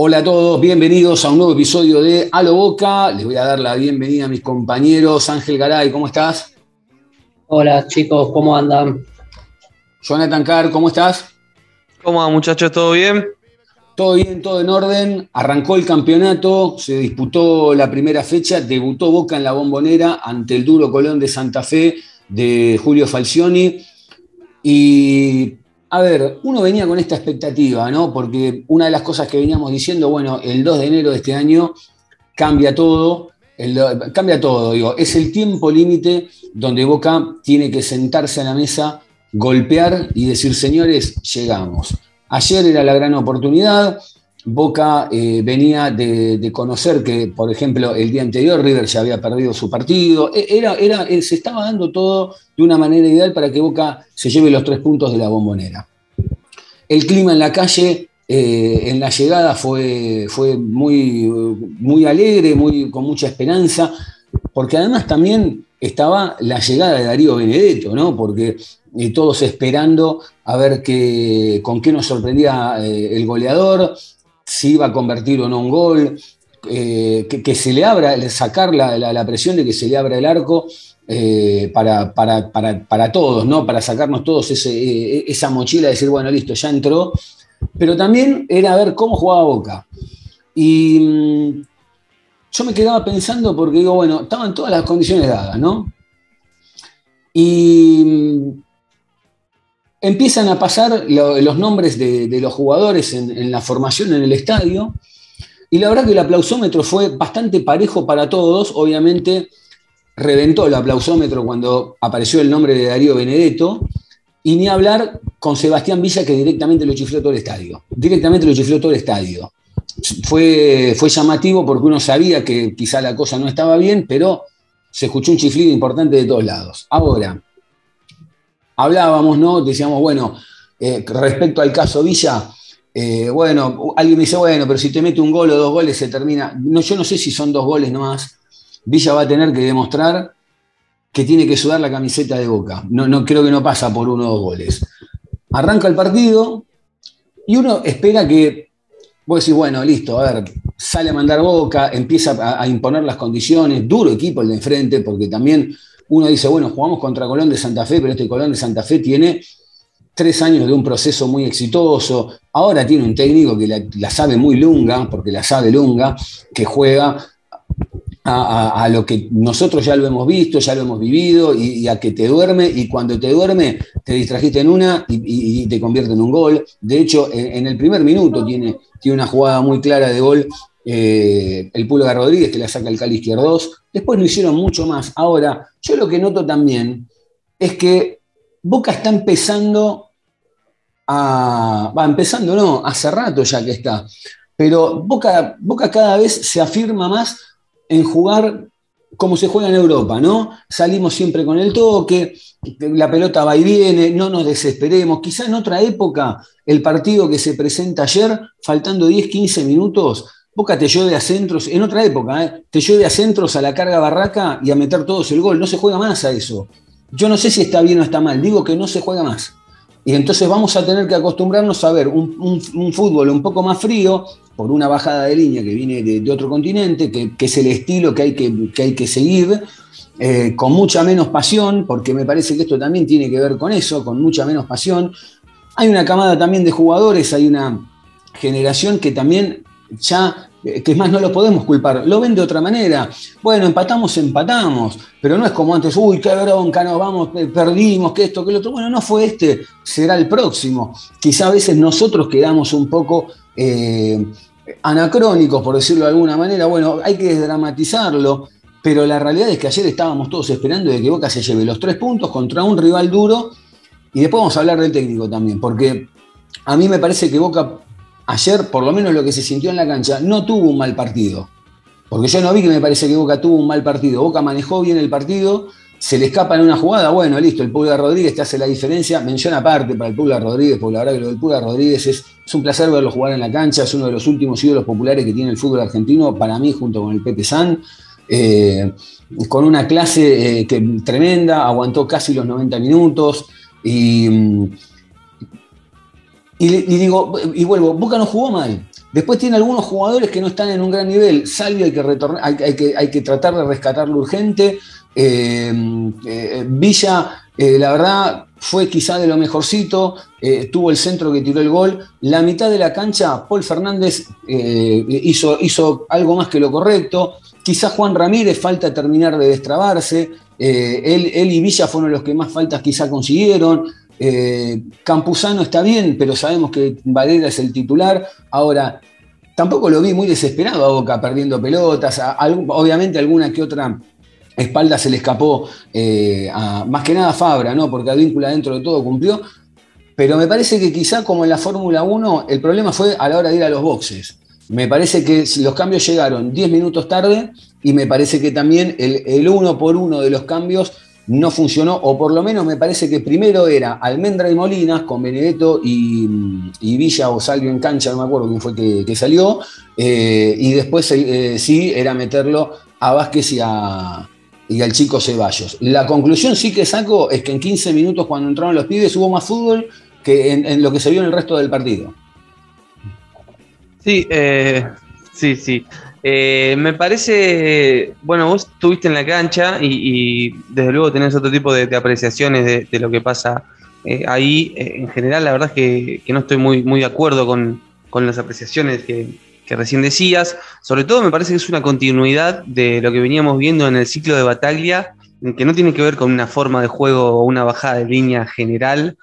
Hola a todos, bienvenidos a un nuevo episodio de A lo Boca. Les voy a dar la bienvenida a mis compañeros. Ángel Garay, ¿cómo estás? Hola chicos, ¿cómo andan? Jonathan Carr, ¿cómo estás? ¿Cómo va muchachos? ¿Todo bien? Todo bien, todo en orden. Arrancó el campeonato, se disputó la primera fecha, debutó Boca en la bombonera ante el duro Colón de Santa Fe de Julio Falcioni. Y a ver, uno venía con esta expectativa, ¿no? Porque una de las cosas que veníamos diciendo, bueno, el 2 de enero de este año cambia todo, cambia todo, digo, es el tiempo límite donde Boca tiene que sentarse a la mesa, golpear y decir, señores, llegamos. Ayer era la gran oportunidad, Boca eh, venía de, conocer que, por ejemplo, el día anterior River ya había perdido su partido. E, era, era, eh, se estaba dando todo de una manera ideal para que Boca se lleve los tres puntos de la bombonera. El clima en la calle, eh, en la llegada, fue, fue muy, muy alegre, muy, con mucha esperanza, porque además también estaba la llegada de Darío Benedetto, ¿no? Porque todos esperando a ver qué, con qué nos sorprendía el goleador, si iba a convertir o no un gol, eh, que, se le abra, sacar la, presión de que se le abra el arco eh, para, para, todos, ¿no? para sacarnos todos eh, esa mochila de decir, bueno, listo, ya entró. Pero también era ver cómo jugaba Boca. Y mm, yo me quedaba pensando porque digo, bueno, estaban todas las condiciones dadas, ¿no? Y mm, empiezan a pasar los nombres de, los jugadores en, la formación en el estadio. Y la verdad que el aplausómetro fue bastante parejo para todos. Obviamente reventó el aplausómetro cuando apareció el nombre de Darío Benedetto. Y ni hablar con Sebastián Villa, que directamente lo chifló todo el estadio. Directamente lo chifló todo el estadio. Fue, fue llamativo porque uno sabía que quizá la cosa no estaba bien, pero se escuchó un chiflido importante de todos lados. Ahora, hablábamos, ¿no? Decíamos, bueno, eh, respecto al caso Villa, eh, bueno, alguien me dice, bueno, pero si te mete un gol o dos goles se termina. No, yo no sé si son dos goles nomás. Villa va a tener que demostrar que tiene que sudar la camiseta de boca. No, no creo que no pasa por uno o dos goles. Arranca el partido y uno espera que, vos decís, bueno, listo, a ver, sale a mandar boca, empieza a, a imponer las condiciones, duro equipo el de enfrente, porque también uno dice, bueno, jugamos contra Colón de Santa Fe, pero este Colón de Santa Fe tiene tres años de un proceso muy exitoso. Ahora tiene un técnico que la, sabe muy lunga, porque la sabe lunga, que juega a, lo que nosotros ya lo hemos visto, ya lo hemos vivido, y, a que te duerme, y cuando te duerme te distrajiste en una y, te convierte en un gol. De hecho, en, el primer minuto tiene, tiene una jugada muy clara de gol eh, el Pulga Rodríguez que la saca el Cali Izquierdos. Después lo hicieron mucho más. Ahora, yo lo que noto también es que Boca está empezando a. Va, empezando no, hace rato ya que está. Pero Boca, Boca cada vez se afirma más en jugar como se juega en Europa, ¿no? Salimos siempre con el toque, la pelota va y viene, no nos desesperemos. Quizá en otra época, el partido que se presenta ayer, faltando 10, 15 minutos, Boca te llueve a centros, en otra época, ¿eh? te llueve a centros a la carga barraca y a meter todos el gol. No se juega más a eso. Yo no sé si está bien o está mal, digo que no se juega más. Y entonces vamos a tener que acostumbrarnos a ver un, fútbol un poco más frío, por una bajada de línea que viene de, otro continente, que, es el estilo que hay que, hay que seguir, eh, con mucha menos pasión, porque me parece que esto también tiene que ver con eso, con mucha menos pasión. Hay una camada también de jugadores, hay una generación que también ya que es más, no lo podemos culpar, lo ven de otra manera. Bueno, empatamos, empatamos, pero no es como antes, uy, qué bronca, no, vamos, eh, perdimos, que esto, que lo otro. Bueno, no fue este, será el próximo. Quizá a veces nosotros quedamos un poco eh, anacrónicos, por decirlo de alguna manera. Bueno, hay que desdramatizarlo, pero la realidad es que ayer estábamos todos esperando de que Boca se lleve los tres puntos contra un rival duro Y después vamos a hablar del técnico también, porque a mí me parece que Boca ayer, por lo menos lo que se sintió en la cancha, no tuvo un mal partido. Porque yo no vi que me parece que Boca tuvo un mal partido. Boca manejó bien el partido, se le escapa en una jugada, bueno, listo, el Pulga Rodríguez te hace la diferencia. Mención aparte para el Pulga Rodríguez, porque la verdad que lo del Pulga Rodríguez es, un placer verlo jugar en la cancha, es uno de los últimos ídolos populares que tiene el fútbol argentino, para mí, junto con el Pepe San. Eh, con una clase eh, que, tremenda, aguantó casi los 90 minutos. Y, y, digo, y vuelvo, Boca no jugó mal. Después tiene algunos jugadores que no están en un gran nivel. Salvio hay que, retornar, hay, que, hay que tratar de rescatarlo urgente. Eh, eh, Villa, eh, la verdad, fue quizá de lo mejorcito. tuvo el centro que tiró el gol. La mitad de la cancha, Paul Fernández hizo, hizo algo más que lo correcto. Quizá Juan Ramírez falta terminar de destrabarse. él, él y Villa fueron los que más faltas quizá consiguieron. Eh, Campuzano está bien, pero sabemos que Valera es el titular. Ahora, tampoco lo vi muy desesperado a Boca perdiendo pelotas. obviamente alguna que otra espalda se le escapó, eh, más que nada a Fabra, ¿no? porque Advíncula dentro de todo cumplió. Pero me parece que quizá como en la Fórmula 1, el problema fue a la hora de ir a los boxes. Me parece que los cambios llegaron 10 minutos tarde y me parece que también el uno por uno de los cambios no funcionó, o por lo menos me parece que primero era Almendra y Molinas con Benedetto y, Villa o Salvio en cancha, no me acuerdo quién fue que, salió, eh, y después eh, sí era meterlo a Vázquez y, y al chico Ceballos. La conclusión sí que saco es que en 15 minutos cuando entraron los pibes hubo más fútbol que en, lo que se vio en el resto del partido. Sí, eh, sí, sí. Eh, me parece, bueno, vos estuviste en la cancha y, desde luego tenés otro tipo de, apreciaciones de, lo que pasa eh, ahí. Eh, en general, la verdad es que, no estoy muy, muy de acuerdo con, las apreciaciones que, recién decías. Sobre todo me parece que es una continuidad de lo que veníamos viendo en el ciclo de Bataglia, que no tiene que ver con una forma de juego o una bajada de línea general,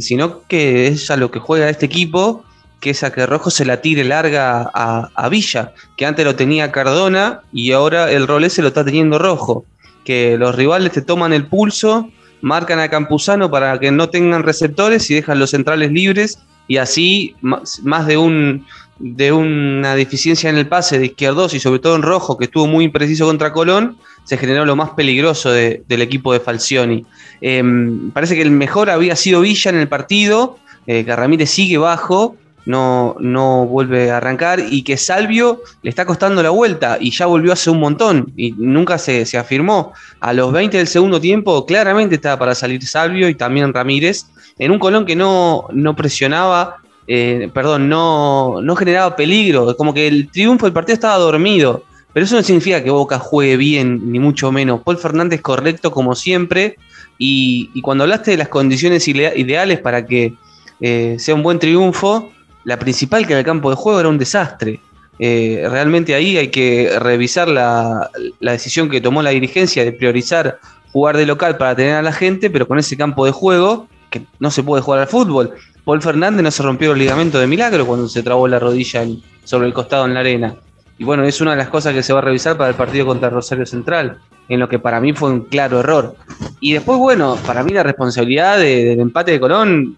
sino que es ya lo que juega este equipo que es a que Rojo se la tire larga a, Villa, que antes lo tenía Cardona y ahora el rol ese lo está teniendo Rojo. Que los rivales te toman el pulso, marcan a Campuzano para que no tengan receptores y dejan los centrales libres y así más de un de una deficiencia en el pase de izquierdos y sobre todo en rojo, que estuvo muy impreciso contra Colón, se generó lo más peligroso del equipo de Falcioni. Em, parece que el mejor había sido Villa en el partido, eh, que Ramírez sigue bajo, no, no vuelve a arrancar y que Salvio le está costando la vuelta y ya volvió hace un montón y nunca se, afirmó. A los 20 del segundo tiempo claramente estaba para salir Salvio y también Ramírez en un Colón que no, no presionaba, eh, perdón, no, no generaba peligro, como que el triunfo del partido estaba dormido. Pero eso no significa que Boca juegue bien, ni mucho menos. Paul Fernández correcto como siempre. Y, cuando hablaste de las condiciones ideales para que eh, sea un buen triunfo, la principal que era el campo de juego era un desastre. Eh, realmente ahí hay que revisar la, decisión que tomó la dirigencia de priorizar jugar de local para tener a la gente, pero con ese campo de juego que no se puede jugar al fútbol. Paul Fernández no se rompió el ligamento de milagro cuando se trabó la rodilla sobre el costado en la arena. Y bueno, es una de las cosas que se va a revisar para el partido contra Rosario Central, en lo que para mí fue un claro error. Y después, bueno, para mí la responsabilidad del empate de Colón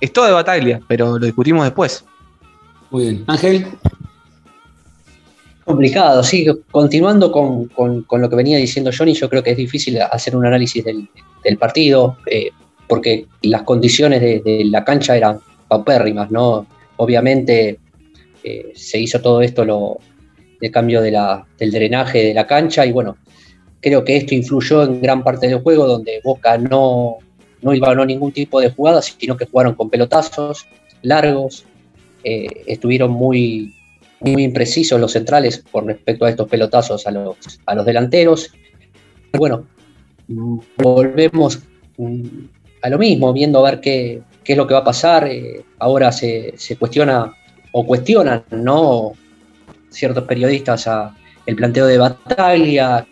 es todo de Bataglia, pero lo discutimos después. Muy bien. Ángel. Complicado, sí. Continuando con, lo que venía diciendo Johnny, yo creo que es difícil hacer un análisis del, partido, eh, porque las condiciones de, la cancha eran paupérrimas, ¿no? Obviamente eh, se hizo todo esto lo, el cambio de del drenaje de la cancha y bueno, creo que esto influyó en gran parte del juego donde Boca no, no iba a ningún tipo de jugadas, sino que jugaron con pelotazos largos, eh, estuvieron muy, muy imprecisos los centrales con respecto a estos pelotazos a los, a los delanteros. Bueno, volvemos a lo mismo, viendo a ver qué, es lo que va a pasar. Eh, ahora se, cuestiona o cuestionan ¿no? ciertos periodistas a el planteo de batalla.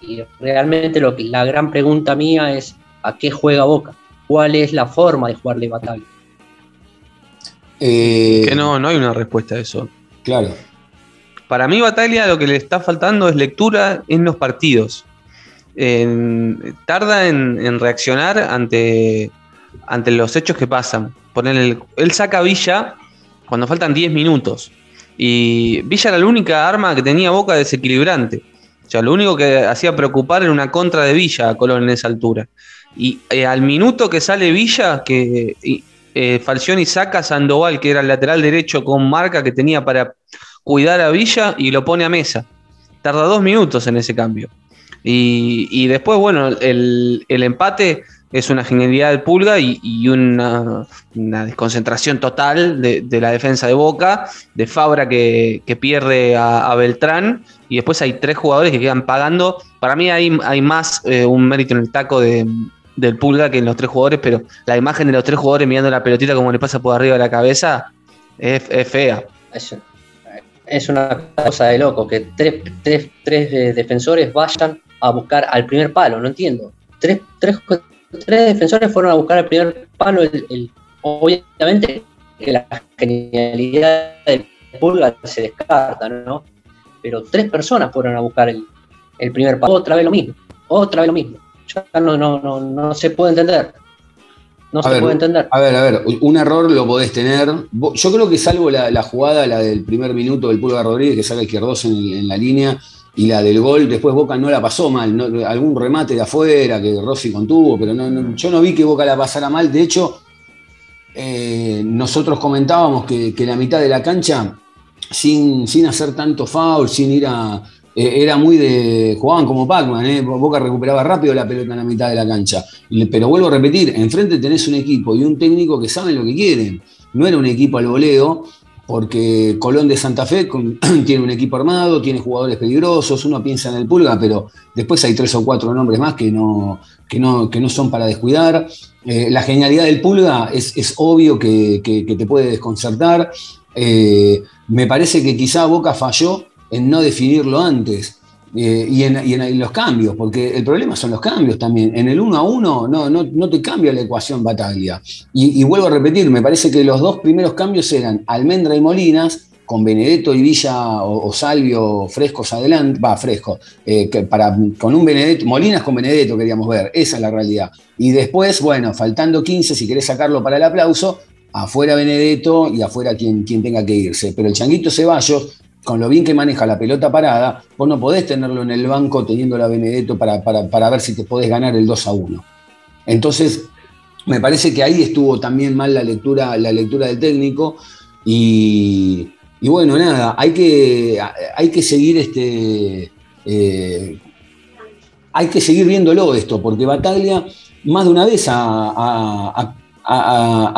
Y realmente lo que, la gran pregunta mía es ¿a qué juega Boca? ¿Cuál es la forma de jugarle batalla? Eh, que no, no hay una respuesta a eso. Claro. Para mí, Batalla lo que le está faltando es lectura en los partidos. tarda en, reaccionar ante, ante los hechos que pasan. Ponerle él saca a Villa cuando faltan 10 minutos. Y Villa era la única arma que tenía Boca desequilibrante. O sea, lo único que hacía preocupar era una contra de Villa a Colón en esa altura. Y eh, al minuto que sale Villa, que eh, Falcioni saca a Sandoval, que era el lateral derecho con marca que tenía para cuidar a Villa, y lo pone a mesa. Tarda dos minutos en ese cambio. Y, después, bueno, el, el empate es una genialidad del Pulga y, una, desconcentración total de, la defensa de Boca, de Fabra que, pierde a, Beltrán y después hay tres jugadores que quedan pagando. Para mí hay, hay más eh, un mérito en el taco de, del Pulga que en los tres jugadores, pero la imagen de los tres jugadores mirando la pelotita como le pasa por arriba de la cabeza es, fea. Es, una cosa de loco que tres, tres, tres eh, defensores vayan a buscar al primer palo, no entiendo. Tres, tres tres defensores fueron a buscar el primer palo. El, obviamente que la genialidad del Pulga se descarta, ¿no? Pero tres personas fueron a buscar el, primer palo. Otra vez lo mismo, otra vez lo mismo. Ya no, no, no, no se puede entender. No se puede entender. A ver, a ver, un error lo podés tener. Yo creo que salvo la, jugada, la del primer minuto del Pulga Rodríguez, que saca izquierdos en, en la línea, y la del gol, después Boca no la pasó mal, algún remate de afuera que Rossi contuvo, pero no, yo no vi que Boca la pasara mal. De hecho, eh, nosotros comentábamos que, la mitad de la cancha, sin, sin hacer tanto foul, sin ir a. Eh, era muy de. jugaban como Pac-Man, eh, Boca recuperaba rápido la pelota en la mitad de la cancha. Pero vuelvo a repetir: enfrente tenés un equipo y un técnico que saben lo que quieren. No era un equipo al voleo porque Colón de Santa Fe tiene un equipo armado, tiene jugadores peligrosos, uno piensa en el Pulga, pero después hay tres o cuatro nombres más que no, que no, que no son para descuidar. Eh, la genialidad del Pulga es, obvio que, te puede desconcertar. Me parece que quizá Boca falló en no definirlo antes. Eh, y, en, los cambios, porque el problema son los cambios también. En el 1 a 1 no, no, te cambia la ecuación Bataglia. Y, vuelvo a repetir, me parece que los dos primeros cambios eran Almendra y Molinas, con Benedetto y Villa o, Salvio frescos adelante, va, fresco, eh, para, con un Benedetto, Molinas con Benedetto queríamos ver, esa es la realidad. Y después, bueno, faltando 15, si querés sacarlo para el aplauso, afuera Benedetto y afuera quien, quien tenga que irse. Pero el Changuito Ceballos con lo bien que maneja la pelota parada, vos no podés tenerlo en el banco teniendo la Benedetto para, para, ver si te podés ganar el 2 a 1. Entonces, me parece que ahí estuvo también mal la lectura, la lectura del técnico. Y, bueno, nada, hay que, hay que seguir este. Eh, hay que seguir viéndolo esto, porque Bataglia más de una vez ha,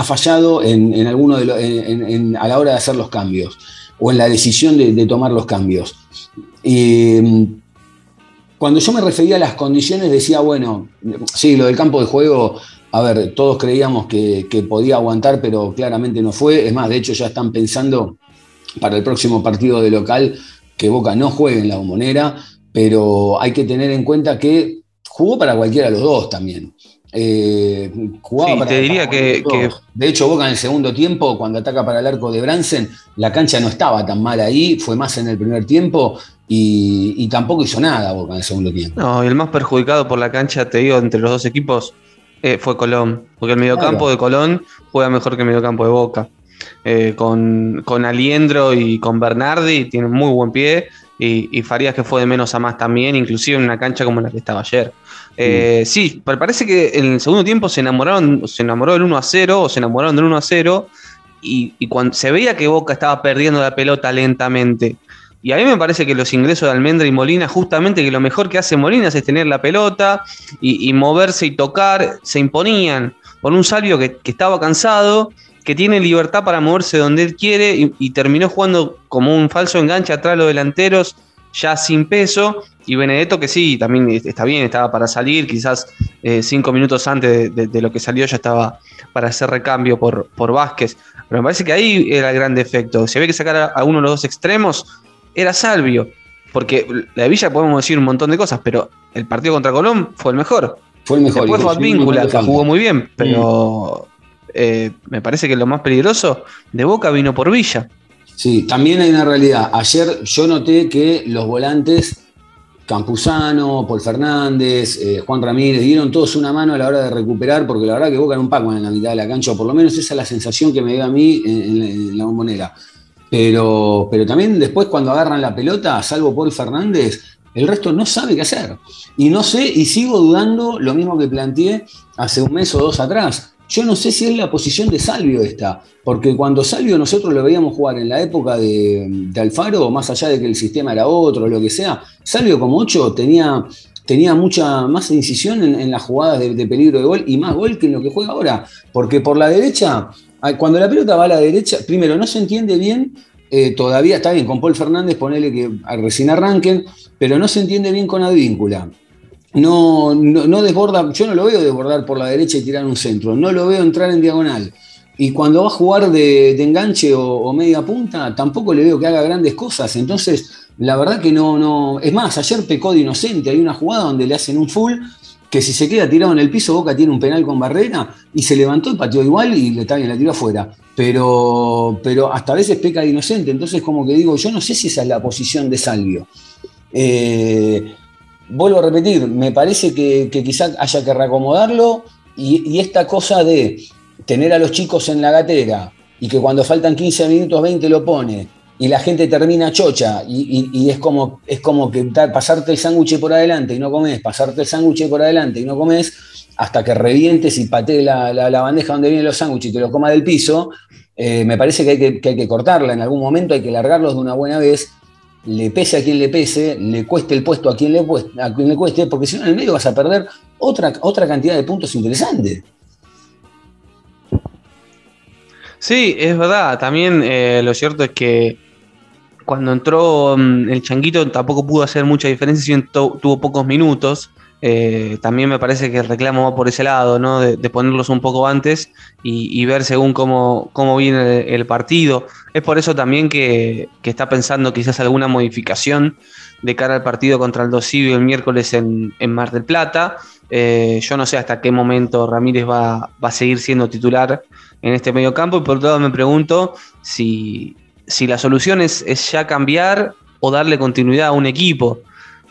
fallado en, alguno de a la hora de hacer los cambios o en la decisión de, tomar los cambios. Mm, cuando yo me refería a las condiciones, decía, bueno, sí, lo del campo de juego, a ver, todos creíamos que, podía aguantar, pero claramente no fue. Es más, de hecho ya están pensando para el próximo partido de local que Boca no juegue en la bombonera, pero hay que tener en cuenta que jugó para cualquiera de los dos también. Eh, jugaba te diría que, De hecho, Boca en el segundo tiempo, cuando ataca para el arco de Bransen, la cancha no estaba tan mal ahí, fue más en el primer tiempo y, tampoco hizo nada Boca en el segundo tiempo. No, y el más perjudicado por la cancha, te digo, entre los dos equipos eh, fue Colón, porque el mediocampo de Colón juega mejor que el mediocampo de Boca. Eh, con, con Aliendro y con Bernardi tienen muy buen pie y, y Farías que fue de menos a más también, inclusive en una cancha como la que estaba ayer. Eh, sí, parece que en el segundo tiempo se enamoraron, se enamoró del 1 a 0 o se enamoraron del 1 a 0 y, cuando se veía que Boca estaba perdiendo la pelota lentamente. Y a mí me parece que los ingresos de Almendra y Molina, justamente que lo mejor que hace Molina es tener la pelota y, moverse y tocar, se imponían con un Salvio que, estaba cansado, que tiene libertad para moverse donde él quiere y, y terminó jugando como un falso enganche atrás de los delanteros ya sin peso. Y Benedetto, que sí, también está bien, estaba para salir, quizás eh, cinco minutos antes de, lo que salió ya estaba para hacer recambio por, por Vázquez. Pero me parece que ahí era el gran defecto. Si había que sacar a, uno de los dos extremos, era Salvio. Porque la de Villa podemos decir un montón de cosas, pero el partido contra Colón fue el mejor. Fue el mejor. Después fue Advíncula, que jugó muy bien, pero eh, me parece que lo más peligroso de Boca vino por Villa. Sí, también hay una realidad. Ayer yo noté que los volantes Campuzano, Paul Fernández, eh, Juan Ramírez, dieron todos una mano a la hora de recuperar, porque la verdad que Boca un Pac-Man en la mitad de la cancha, o por lo menos esa es la sensación que me dio a mí en, la bombonera. Pero, pero también después cuando agarran la pelota, salvo Paul Fernández, el resto no sabe qué hacer. Y no sé, y sigo dudando lo mismo que planteé hace un mes o dos atrás. Yo no sé si es la posición de Salvio esta, porque cuando Salvio nosotros lo veíamos jugar en la época de, Alfaro, más allá de que el sistema era otro, lo que sea, Salvio como 8 tenía, tenía mucha más incisión en, las jugadas de, peligro de gol y más gol que en lo que juega ahora, porque por la derecha, cuando la pelota va a la derecha, primero no se entiende bien eh, todavía está bien, con Paul Fernández ponele que recién arranquen, pero no se entiende bien con Advíncula no, no, desborda, yo no lo veo desbordar por la derecha y tirar un centro, no lo veo entrar en diagonal. Y cuando va a jugar de, enganche o, media punta, tampoco le veo que haga grandes cosas. Entonces, la verdad que no, no. Es más, ayer pecó de inocente. Hay una jugada donde le hacen un full que si se queda tirado en el piso, Boca tiene un penal con barrera y se levantó y pateó igual y le también la tiró afuera. Pero, pero hasta a veces peca de inocente. Entonces, como que digo, yo no sé si esa es la posición de Salvio. Eh, vuelvo a repetir, me parece que, quizás haya que reacomodarlo y, esta cosa de tener a los chicos en la gatera y que cuando faltan 15 minutos, 20 lo pone y la gente termina chocha y, es, como, es como que pasarte el sándwich por adelante y no comes, pasarte el sándwich por adelante y no comes, hasta que revientes y patees la, bandeja donde vienen los sándwiches y te lo coma del piso, eh, me parece que hay que, que hay que cortarla. En algún momento, hay que largarlos de una buena vez le pese a quien le pese, le cueste el puesto a quien le, a quien le cueste, porque si no en el medio vas a perder otra, otra cantidad de puntos interesantes. Sí, es verdad. También eh, lo cierto es que cuando entró mm, el Changuito tampoco pudo hacer mucha diferencia, si tuvo pocos minutos. Eh, también me parece que el reclamo va por ese lado, ¿no? De, ponerlos un poco antes y, ver según cómo, cómo viene el, partido. Es por eso también que, está pensando quizás alguna modificación de cara al partido contra el Dosivio el miércoles en, Mar del Plata. Eh, yo no sé hasta qué momento Ramírez va, a seguir siendo titular en este medio campo y por otro lado me pregunto si, si la solución es, es ya cambiar o darle continuidad a un equipo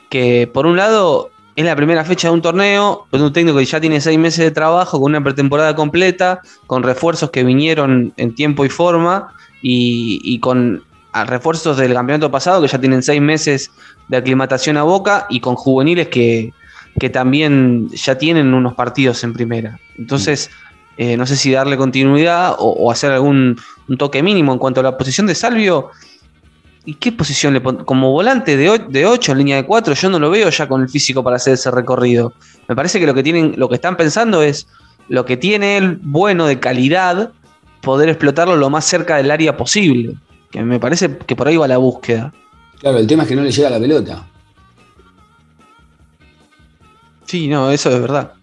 que por un lado es la primera fecha de un torneo, con un técnico que ya tiene seis meses de trabajo, con una pretemporada completa, con refuerzos que vinieron en tiempo y forma y, con refuerzos del campeonato pasado que ya tienen seis meses de aclimatación a boca y con juveniles que, también ya tienen unos partidos en primera. Entonces, eh, no sé si darle continuidad o, o hacer algún un toque mínimo en cuanto a la posición de Salvio ¿Y qué posición le pone? Como volante de 8 en línea de 4, yo no lo veo ya con el físico para hacer ese recorrido. Me parece que lo que tienen, lo que están pensando es lo que tiene él bueno de calidad, poder explotarlo lo más cerca del área posible. Que me parece que por ahí va la búsqueda. Claro, el tema es que no le llega la pelota. Sí, no, eso es verdad.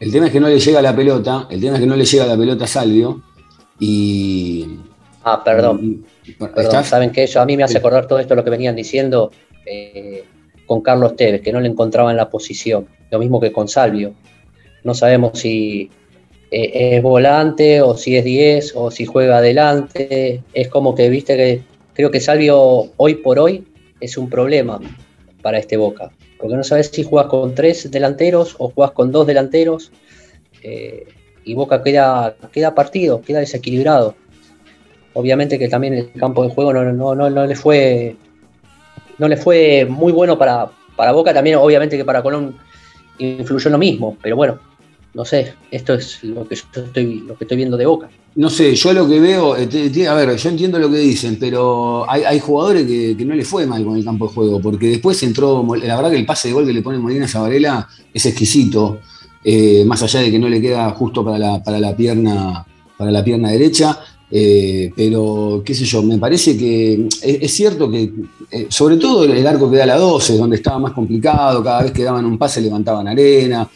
El tema es que no le llega la pelota, el tema es que no le llega la pelota a Salvio, y. Ah, perdón. ¿Saben qué? Eso a mí me hace acordar todo esto lo que venían diciendo eh, con Carlos Tevez, que no le encontraba en la posición. Lo mismo que con Salvio. No sabemos si eh, es volante o si es 10 o si juega adelante. Es como que, viste, que creo que Salvio hoy por hoy es un problema para este Boca. Porque no sabes si juegas con tres delanteros o juegas con dos delanteros. Eh, y Boca queda, queda partido, queda desequilibrado. Obviamente que también el campo de juego no, no, le fue no le fue muy bueno para, para Boca, también obviamente que para Colón influyó lo mismo, pero bueno, no sé, esto es lo que yo estoy, lo que estoy viendo de Boca. No sé, yo lo que veo, eh, a ver, yo entiendo lo que dicen, pero hay, jugadores que, no le fue mal con el campo de juego, porque después entró, la verdad que el pase de gol que le pone Molina Zavarela es exquisito. Eh, más allá de que no le queda justo para la, pierna, para la pierna derecha. Eh, pero, qué sé yo, me parece que es, cierto que, eh, sobre todo el arco que da la 12, donde estaba más complicado, cada vez que daban un pase levantaban arena,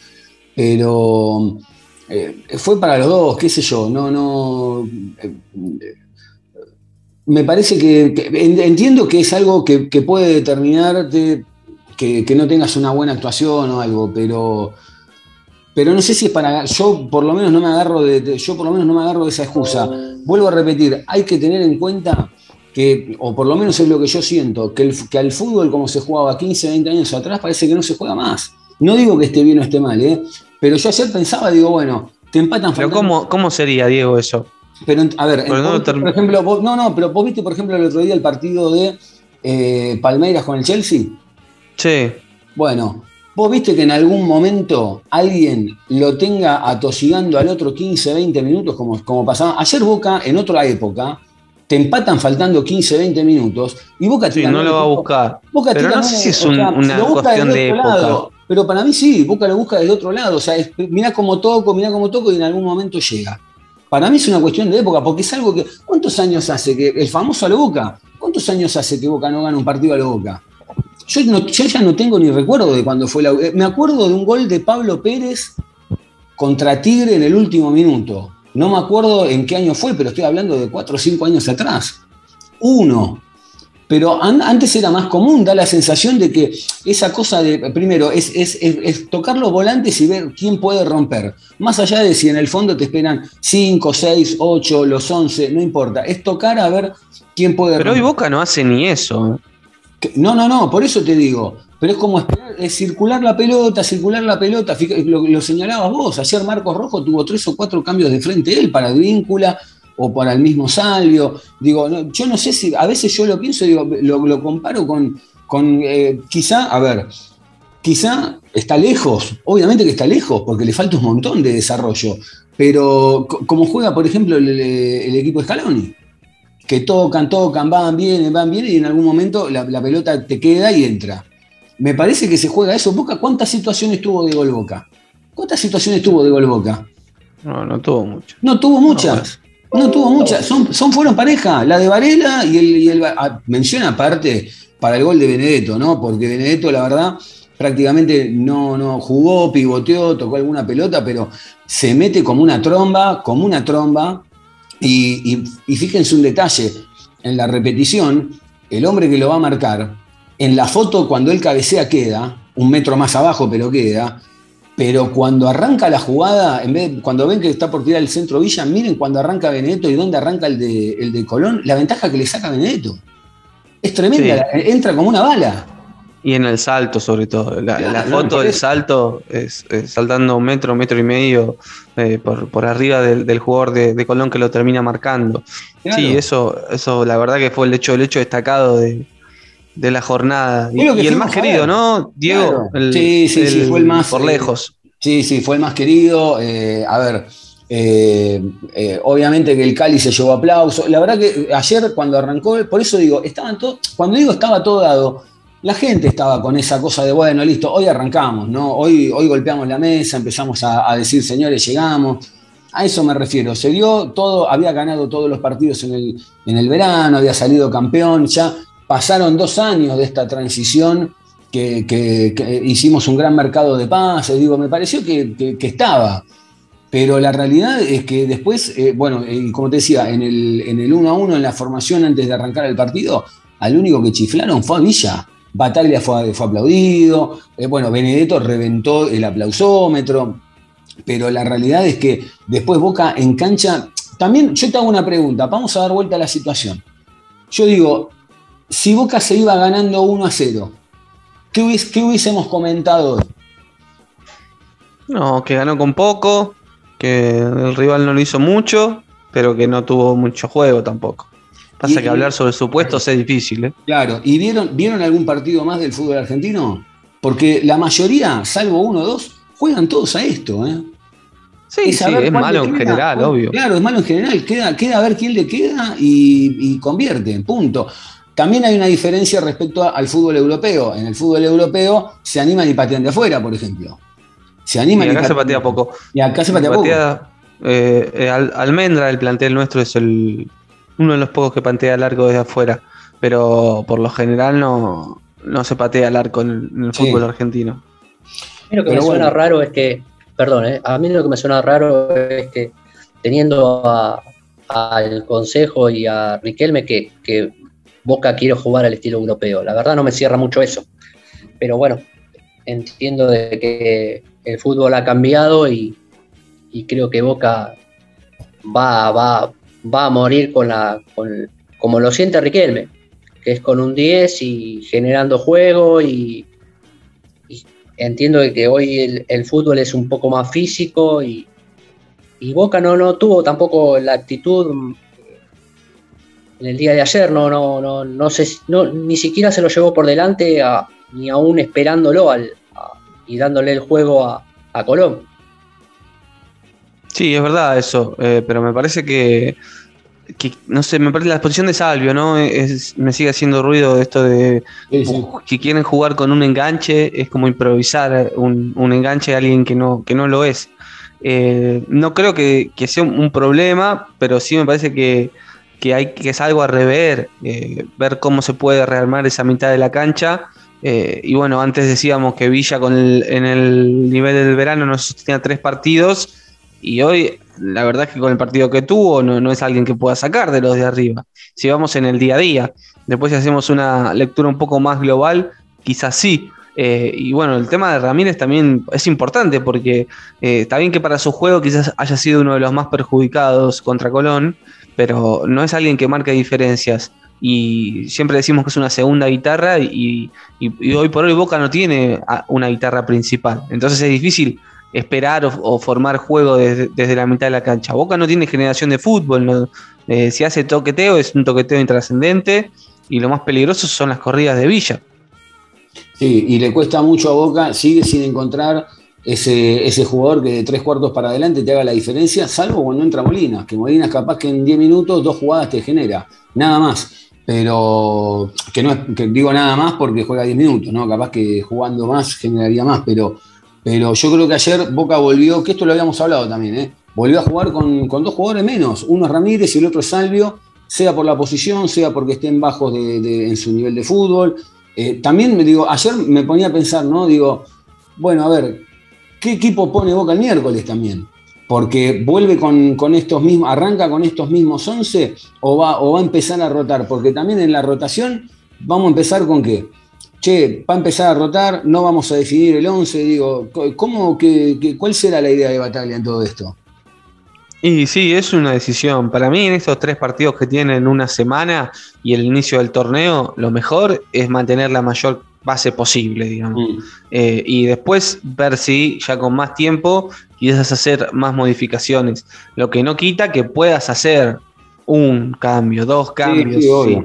pero fue para los dos, qué sé yo, no, no. me parece que, entiendo que es algo que, puede determinarte que, que no tengas una buena actuación o algo, pero pero no sé si es para. Yo por lo menos no me agarro de, yo por lo menos no me agarro de esa excusa. Vuelvo a repetir, hay que tener en cuenta que, o por lo menos es lo que yo siento, que, el, que al fútbol como se jugaba 15, 20 años atrás parece que no se juega más. No digo que esté bien o esté mal, ¿eh? pero yo ayer pensaba, digo, bueno, te empatan Pero ¿cómo, ¿cómo sería, Diego, eso? Pero, a ver, no, por ejemplo, no, no, pero vos viste, por ejemplo, el otro día el partido de eh, Palmeiras con el Chelsea. Sí. Bueno, vos viste que en algún momento alguien lo tenga atosigando al otro 15, 20 minutos, como, como pasaba. Ayer Boca, en otra época, te empatan faltando 15, 20 minutos y Boca sí, no lo va a buscar. Boca pero no sé si es una cuestión de época. pero para mí sí, Boca lo busca del otro lado. O sea, mirá cómo toco, mirá cómo toco y en algún momento llega. Para mí es una cuestión de época, porque es algo que. ¿Cuántos años hace que el famoso a la Boca? ¿Cuántos años hace que Boca no gana un partido a la Boca? Yo, yo ya no tengo ni recuerdo de cuando fue la. Eh, me acuerdo de un gol de Pablo Pérez contra Tigre en el último minuto. No me acuerdo en qué año fue, pero estoy hablando de cuatro o cinco años atrás. Uno. Pero antes era más común, da la sensación de que esa cosa de, primero, es, tocar los volantes y ver quién puede romper. Más allá de si en el fondo te esperan cinco, seis, ocho, los once, no importa. Es tocar a ver quién puede romper. Pero hoy Boca no hace ni eso. No, no, no, por eso te digo. Pero es como esperar, es circular la pelota, circular la pelota. Lo, señalabas vos. Ayer Marcos Rojo tuvo tres o cuatro cambios de frente él para Víncula o para el mismo Salvio. Digo, yo no sé si, a veces yo lo pienso, digo, lo, comparo con, con eh, quizá, a ver, quizá está lejos, obviamente que está lejos, porque le falta un montón de desarrollo. Pero como juega, por ejemplo, el, equipo de Scaloni que tocan, tocan, van, vienen, van, vienen y en algún momento la, pelota te queda y entra. Me parece que se juega eso. Boca, ¿cuántas situaciones tuvo de gol Boca? ¿Cuántas situaciones tuvo de gol Boca? No, no tuvo muchas. No tuvo muchas. No, tuvo muchas. Son, son, fueron pareja. La de Varela y el, y el ah, menciona aparte para el gol de Benedetto, ¿no? Porque Benedetto, la verdad, prácticamente no, no jugó, pivoteó, tocó alguna pelota, pero se mete como una tromba, como una tromba, y, fíjense un detalle, en la repetición, el hombre que lo va a marcar, en la foto cuando él cabecea queda, un metro más abajo pero queda, pero cuando arranca la jugada, en vez cuando ven que está por tirar el centro Villa, miren cuando arranca Benedetto y dónde arranca el de, el de Colón, la ventaja que le saca Benedetto. Es tremenda, entra como una bala. Y en el salto, sobre todo. La, foto del salto es, saltando un metro, un metro y medio eh, por, arriba del, jugador de, Colón que lo termina marcando. Sí, eso, eso la verdad que fue el hecho, el hecho destacado de, la jornada. Y, el más querido, ¿no? Diego. sí, sí, sí, fue el más. Por lejos. Sí, sí, fue el más querido. Eh, a ver. Eh, obviamente que el Cali se llevó aplauso. La verdad que ayer cuando arrancó, por eso digo, estaban todos, cuando digo estaba todo dado, la gente estaba con esa cosa de, bueno, listo, hoy arrancamos, ¿no? Hoy, hoy golpeamos la mesa, empezamos a, decir, señores, llegamos. A eso me refiero. Se dio todo, había ganado todos los partidos en el, en el verano, había salido campeón, ya pasaron dos años de esta transición que, hicimos un gran mercado de pases, digo, me pareció que, estaba. Pero la realidad es que después, eh, bueno, y como te decía, en el, en el 1 a 1, en la formación antes de arrancar el partido, al único que chiflaron fue a Villa. Bataglia fue, aplaudido, eh, bueno, Benedetto reventó el aplausómetro, pero la realidad es que después Boca en cancha, también yo te hago una pregunta, vamos a dar vuelta a la situación. Yo digo, si Boca se iba ganando 1 a 0, ¿qué, hubiésemos comentado hoy? No, que ganó con poco, que el rival no lo hizo mucho, pero que no tuvo mucho juego tampoco. Pasa que hablar sobre supuestos es difícil. ¿eh? Claro, ¿y vieron, vieron algún partido más del fútbol argentino? Porque la mayoría, salvo uno o dos, juegan todos a esto. ¿eh? Sí, es, es malo en general, obvio. Claro, es malo en general. Queda, queda a ver quién le queda y, convierte, punto. También hay una diferencia respecto al fútbol europeo. En el fútbol europeo se animan y patean de afuera, por ejemplo. Se animan y, acá se patea poco. Y acá se patea, poco. Eh, eh, Almendra, el plantel nuestro, es el, uno de los pocos que patea el arco desde afuera, pero por lo general no, se patea el arco en, el fútbol argentino. A mí lo que me suena raro es que, perdón, eh, a mí lo que me suena raro es que teniendo al Consejo y a Riquelme que, que Boca quiere jugar al estilo europeo. La verdad no me cierra mucho eso. Pero bueno, entiendo de que el fútbol ha cambiado y, y creo que Boca va, va, va a morir con, la, con, como lo siente Riquelme, que es con un 10 y generando juego y, entiendo que hoy el, fútbol es un poco más físico y, Boca no, no tuvo tampoco la actitud en el día de ayer, no, no, no, no sé, no, ni siquiera se lo llevó por delante ni aún esperándolo al, y dándole el juego a, a Colón. Sí, es verdad eso, eh, pero me parece que, no sé, me parece la exposición de Salvio, ¿no? Es, me sigue haciendo ruido esto de que quieren jugar con un enganche, es como improvisar un, enganche a alguien que no, que no lo es. Eh, no creo que, sea un, problema, pero sí me parece que, hay, que es algo a rever, eh, ver cómo se puede rearmar esa mitad de la cancha. y bueno, antes decíamos que Villa con en el nivel del verano no tenía tres partidos y hoy, la verdad es que con el partido que tuvo, no, es alguien que pueda sacar de los de arriba. Si vamos en el día a día, después si hacemos una lectura un poco más global, quizás sí. Eh, y bueno, el tema de Ramírez también es importante porque eh, está bien que para su juego quizás haya sido uno de los más perjudicados contra Colón, pero no es alguien que marque diferencias. Y siempre decimos que es una segunda guitarra y hoy por hoy Boca no tiene una guitarra principal. Entonces es difícil esperar o, formar juego desde, la mitad de la cancha. Boca no tiene generación de fútbol, eh, si hace toqueteo es un toqueteo intrascendente y lo más peligroso son las corridas de Villa. Sí, y le cuesta mucho a Boca, sigue sin encontrar ese, ese jugador que de tres cuartos para adelante te haga la diferencia, salvo cuando entra Molina, que Molina es capaz que en 10 minutos dos jugadas te genera, nada más. Pero que no es, que digo nada más porque juega 10 minutos, ¿no? Capaz que jugando más generaría más, pero pero yo creo que ayer Boca volvió, que esto lo habíamos hablado también, ¿eh? volvió a jugar con, dos jugadores menos. Uno es Ramírez y el otro es Salvio, sea por la posición, sea porque estén bajos en su nivel de fútbol. Eh, también me digo, ayer me ponía a pensar, ¿no? Digo, bueno, a ver, ¿qué equipo pone Boca el miércoles también? Porque vuelve con, estos mismos, arranca con estos mismos 11 o va, o va a empezar a rotar, porque también en la rotación vamos a empezar con qué? Che, va a empezar a rotar, no vamos a definir el 11, digo, ¿cómo, que, ¿cuál será la idea de Batalla en todo esto? Y sí, es una decisión. Para mí, en estos tres partidos que tienen una semana y el inicio del torneo, lo mejor es mantener la mayor base posible, digamos. Mm. Eh, y después ver si ya con más tiempo quieres hacer más modificaciones. Lo que no quita que puedas hacer un cambio, dos cambios. Sí, Sí,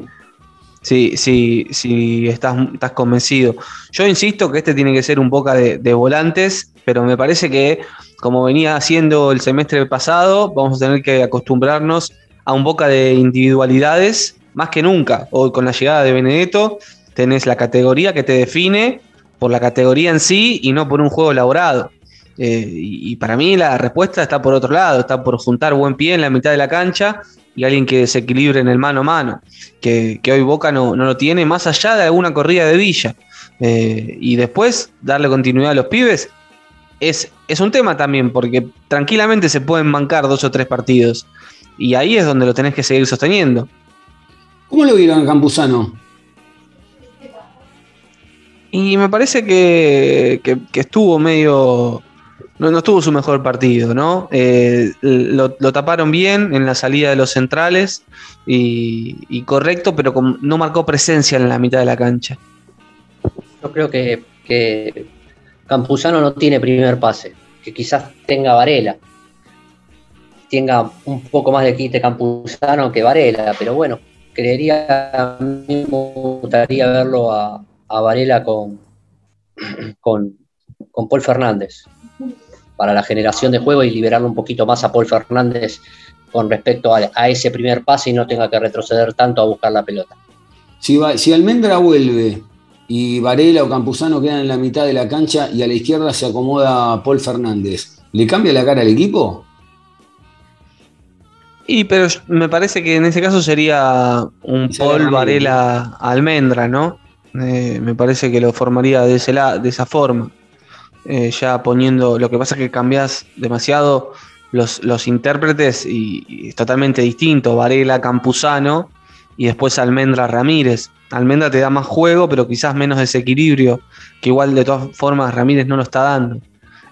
sí, sí, estás, estás convencido. Yo insisto que este tiene que ser un poco de, volantes, pero me parece que como venía haciendo el semestre pasado, vamos a tener que acostumbrarnos a un boca de individualidades más que nunca. Hoy con la llegada de Benedetto tenés la categoría que te define por la categoría en sí y no por un juego elaborado. Eh, y, para mí la respuesta está por otro lado, está por juntar buen pie en la mitad de la cancha y alguien que desequilibre en el mano a mano, que, hoy Boca no, lo tiene, más allá de alguna corrida de Villa. Eh, y después darle continuidad a los pibes es, es un tema también, porque tranquilamente se pueden mancar dos o tres partidos. Y ahí es donde lo tenés que seguir sosteniendo. ¿Cómo lo vieron Campuzano? Y me parece que, que estuvo medio no, no tuvo su mejor partido, ¿no? Eh, lo, taparon bien en la salida de los centrales y, correcto, pero no marcó presencia en la mitad de la cancha. Yo creo que, que Campuzano no tiene primer pase, que quizás tenga Varela. Tenga un poco más de quite Campuzano que Varela, pero bueno, creería, a mí me gustaría verlo a, Varela con, con, con Paul Fernández para la generación de juego y liberarlo un poquito más a Paul Fernández con respecto a, ese primer pase y no tenga que retroceder tanto a buscar la pelota. Si, si Almendra vuelve y Varela o Campuzano quedan en la mitad de la cancha y a la izquierda se acomoda Paul Fernández, ¿le cambia la cara al equipo? Y pero me parece que en ese caso sería un Paul Varela Almendra, ¿no? Eh, me parece que lo formaría de, ese de esa forma. Eh, ya poniendo, lo que pasa es que cambias demasiado los, los intérpretes y, es totalmente distinto, Varela, Campuzano y después Almendra Ramírez. Almendra te da más juego, pero quizás menos desequilibrio, que igual de todas formas Ramírez no lo está dando.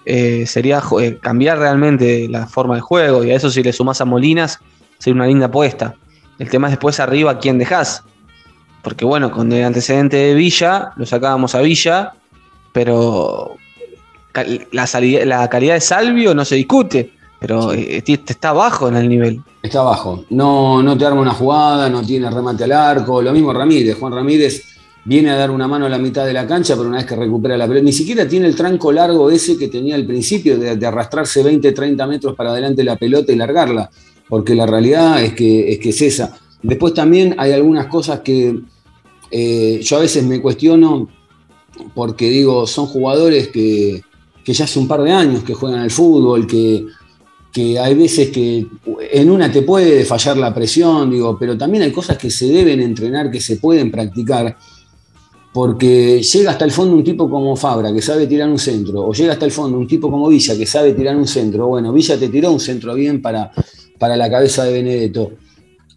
Eh, sería eh, cambiar realmente la forma de juego y a eso si le sumas a Molinas sería una linda apuesta. El tema es después arriba quién dejás. Porque bueno, con el antecedente de Villa, lo sacábamos a Villa, pero la, la calidad de Salvio no se discute, pero eh, está bajo en el nivel. Está bajo. No, no te arma una jugada, no tiene remate al arco. Lo mismo Ramírez. Juan Ramírez viene a dar una mano a la mitad de la cancha, pero una vez que recupera la pelota, ni siquiera tiene el tranco largo ese que tenía al principio, de, arrastrarse 20, 30 metros para adelante la pelota y largarla, porque la realidad es que es, que es esa. Después también hay algunas cosas que eh, yo a veces me cuestiono, porque digo, son jugadores que, que ya hace un par de años que juegan al fútbol, que que hay veces que en una te puede fallar la presión, digo, pero también hay cosas que se deben entrenar, que se pueden practicar, porque llega hasta el fondo un tipo como Fabra, que sabe tirar un centro, o llega hasta el fondo un tipo como Villa, que sabe tirar un centro, bueno, Villa te tiró un centro bien para, para la cabeza de Benedetto.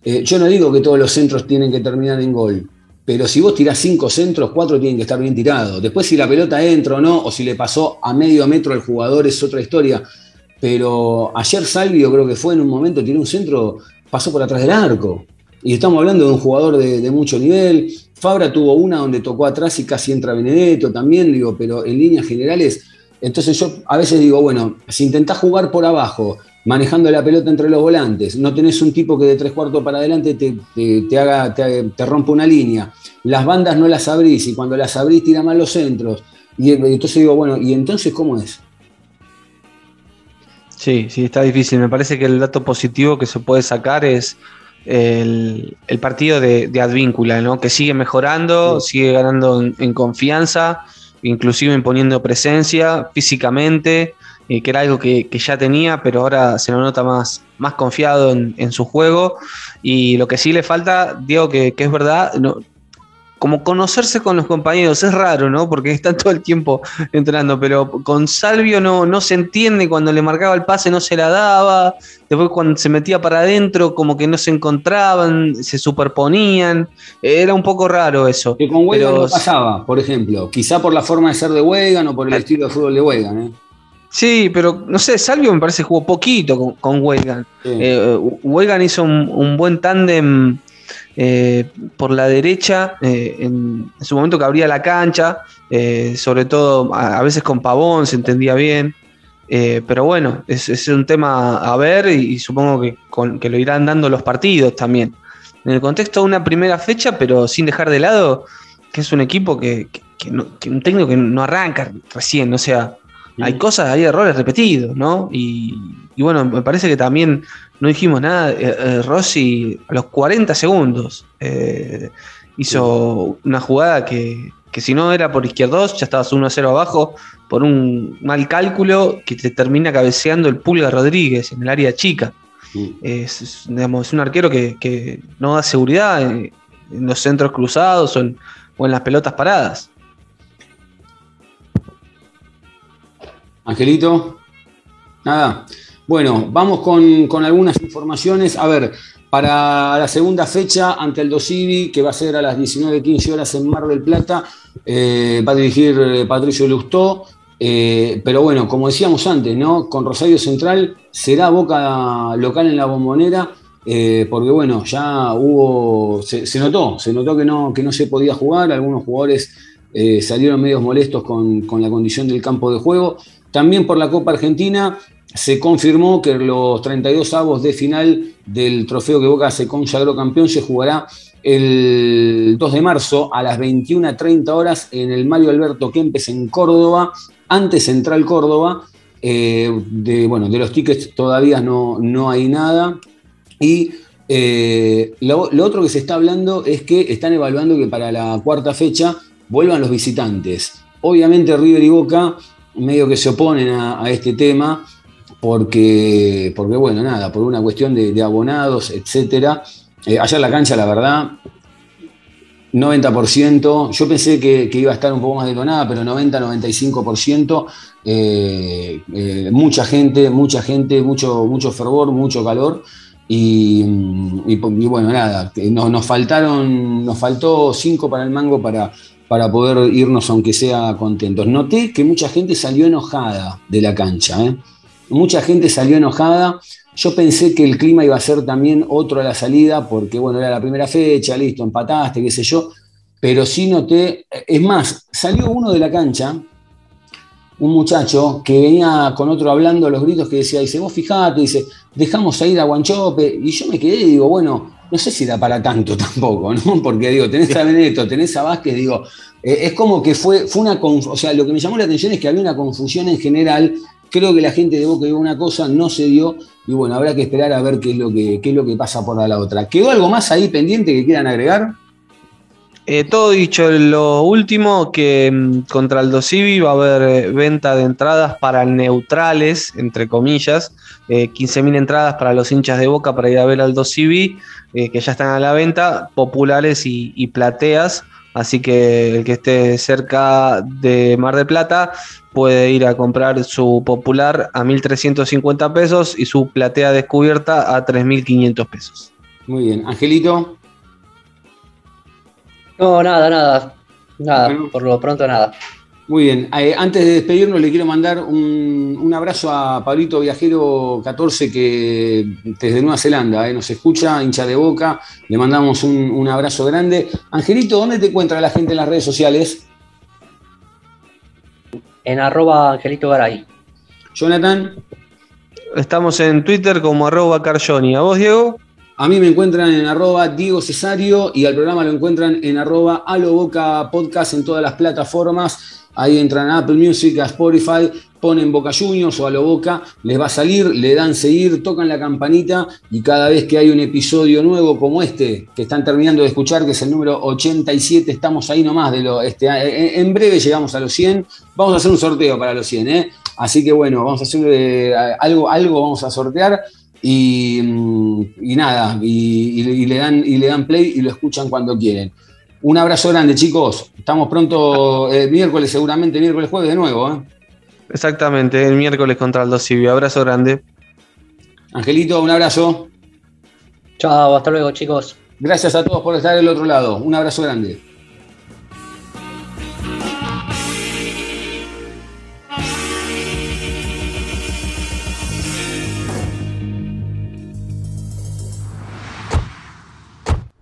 Eh, yo no digo que todos los centros tienen que terminar en gol, pero si vos tirás cinco centros, cuatro tienen que estar bien tirados. Después si la pelota entra o no, o si le pasó a medio metro al jugador es otra historia pero ayer Salvio creo que fue en un momento, tiene un centro, pasó por atrás del arco. Y estamos hablando de un jugador de, mucho nivel. Fabra tuvo una donde tocó atrás y casi entra Benedetto también, digo, pero en líneas generales. Entonces yo a veces digo, bueno, si intentás jugar por abajo, manejando la pelota entre los volantes, no tenés un tipo que de tres cuartos para adelante te, haga, te, te rompa una línea, las bandas no las abrís y cuando las abrís tira mal los centros. Y entonces digo, bueno, ¿y entonces cómo es? Sí, sí, está difícil. Me parece que el dato positivo que se puede sacar es el, partido de, Advíncula, ¿no? que sigue mejorando, sigue ganando en, confianza, inclusive imponiendo presencia físicamente, eh, que era algo que, ya tenía, pero ahora se lo nota más, más confiado en, su juego. Y lo que sí le falta, Diego, que, que es verdad, no, como conocerse con los compañeros, es raro, ¿no? Porque están todo el tiempo entrenando, pero con Salvio no, no se entiende, cuando le marcaba el pase no se la daba, después cuando se metía para adentro como que no se encontraban, se superponían, era un poco raro eso. Que con Wegan no pasaba, por ejemplo, quizá por la forma de ser de Wegan o por el estilo de fútbol de Wegan, ¿eh? Sí, pero no sé, Salvio me parece jugó poquito con, con Wegan. Eh, hizo un, un buen tándem eh, por la derecha, eh, en, su momento que abría la cancha, eh, sobre todo a, veces con Pavón se entendía bien. pero bueno, es, un tema a ver y, supongo que, que, lo irán dando los partidos también. En el contexto de una primera fecha, pero sin dejar de lado que es un equipo que, un técnico que no arranca recién, o sea, hay cosas, hay errores repetidos, ¿no? Y, y bueno, me parece que también no dijimos nada. Eh, eh, Rossi a los 40 segundos eh, hizo una jugada que, si no era por izquierdos, ya estabas 1 0 abajo por un mal cálculo que te termina cabeceando el Pulga Rodríguez en el área chica. Es, digamos, un arquero que, no da seguridad en, los centros cruzados o en, o en las pelotas paradas. Angelito, nada. Bueno, vamos con, algunas informaciones. A ver, para la segunda fecha ante el Dosivi, que va a ser a las 19.15 horas en Mar del Plata, eh, va a dirigir eh, Patricio Lustó. Eh, pero bueno, como decíamos antes, ¿no? Con Rosario Central será boca local en la bombonera. porque bueno, ya hubo, se, notó, se notó que no, que no se podía jugar, algunos jugadores salieron medios molestos con, con, la condición del campo de juego. También por la Copa Argentina se confirmó que los 32 avos de final del trofeo que Boca se consagró campeón se jugará el 2 de marzo a las 21.30 horas en el Mario Alberto Kempes en Córdoba, antes Central Córdoba. Eh, de, bueno, de los tickets todavía no, no hay nada. Y eh, lo, otro que se está hablando es que están evaluando que para la cuarta fecha vuelvan los visitantes. Obviamente River y Boca medio que se oponen a este tema porque, porque bueno, nada, por una cuestión de, abonados, etcétera. Eh, ayer la cancha, la verdad, 90%, yo pensé que, iba a estar un poco más detonada, pero 90-95%, eh, eh, mucha gente, mucha gente, mucho, mucho fervor, mucho calor. Y, bueno, nada, nos, faltaron, nos faltó cinco para el mango para, para poder irnos, aunque sea contentos. Noté que mucha gente salió enojada de la cancha. ¿eh? mucha gente salió enojada Yo pensé que el clima iba a ser también otro a la salida, porque bueno, era la primera fecha, listo, empataste, qué sé yo, pero sí noté, es más, salió uno de la cancha, un muchacho que venía con otro hablando a los gritos que decía, dice, vos fijate, dice, dejamos a ir a Guanchope, y yo me quedé y digo, bueno, no sé si da para tanto tampoco, ¿no? Porque digo, tenés a Benedetto, tenés a Vázquez, digo, eh, es como que fue, fue una o sea, lo que me llamó la atención es que había una confusión en general. Creo que la gente de Boca dijo una cosa, no se dio, y bueno, habrá que esperar a ver qué es lo que, qué es lo que pasa por la otra. ¿Quedó algo más ahí pendiente que quieran agregar? Eh, todo dicho, lo último, que mm, contra el Dosivi va a haber eh, venta de entradas para neutrales, entre comillas, 15.000 entradas para los hinchas de Boca para ir a ver al Dosivi, que ya están a la venta, populares y plateas Así que el que esté cerca de Mar de Plata puede ir a comprar su popular a 1.350 pesos y su platea descubierta a 3.500 pesos. Muy bien. Angelito. No, nada, nada. Nada, por lo pronto nada. Muy bien. Eh, antes de despedirnos, le quiero mandar un, abrazo a Pablito Viajero 14, que desde Nueva Zelanda eh, nos escucha, hincha de boca. Le mandamos un, abrazo grande. Angelito, ¿dónde te encuentra la gente en las redes sociales? En arroba Angelito Garay. Jonathan. Estamos en Twitter como arroba Carjoni. ¿A vos, Diego? A mí me encuentran en arroba Diego Cesario y al programa lo encuentran en arroba Aloboca Podcast en todas las plataformas. Ahí entran a Apple Music, a Spotify, ponen Boca Juniors o a Boca, les va a salir, le dan seguir, tocan la campanita y cada vez que hay un episodio nuevo como este, que están terminando de escuchar, que es el número 87, estamos ahí nomás de lo, este, en breve llegamos a los 100, vamos a hacer un sorteo para los 100, ¿eh? así que bueno, vamos a hacer eh, algo, algo vamos a sortear. Y, mm, nada, y, le dan, y le dan play y lo escuchan cuando quieren. Un abrazo grande, chicos. Estamos pronto, el eh, miércoles, seguramente, miércoles, jueves de nuevo. ¿eh? Exactamente, el miércoles contra el Civio. Abrazo grande. Angelito, un abrazo. Chao, hasta luego, chicos. Gracias a todos por estar del otro lado. Un abrazo grande.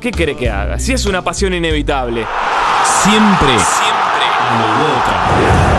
¿Qué quiere que haga? Si es una pasión inevitable. Siempre. Siempre. Boca.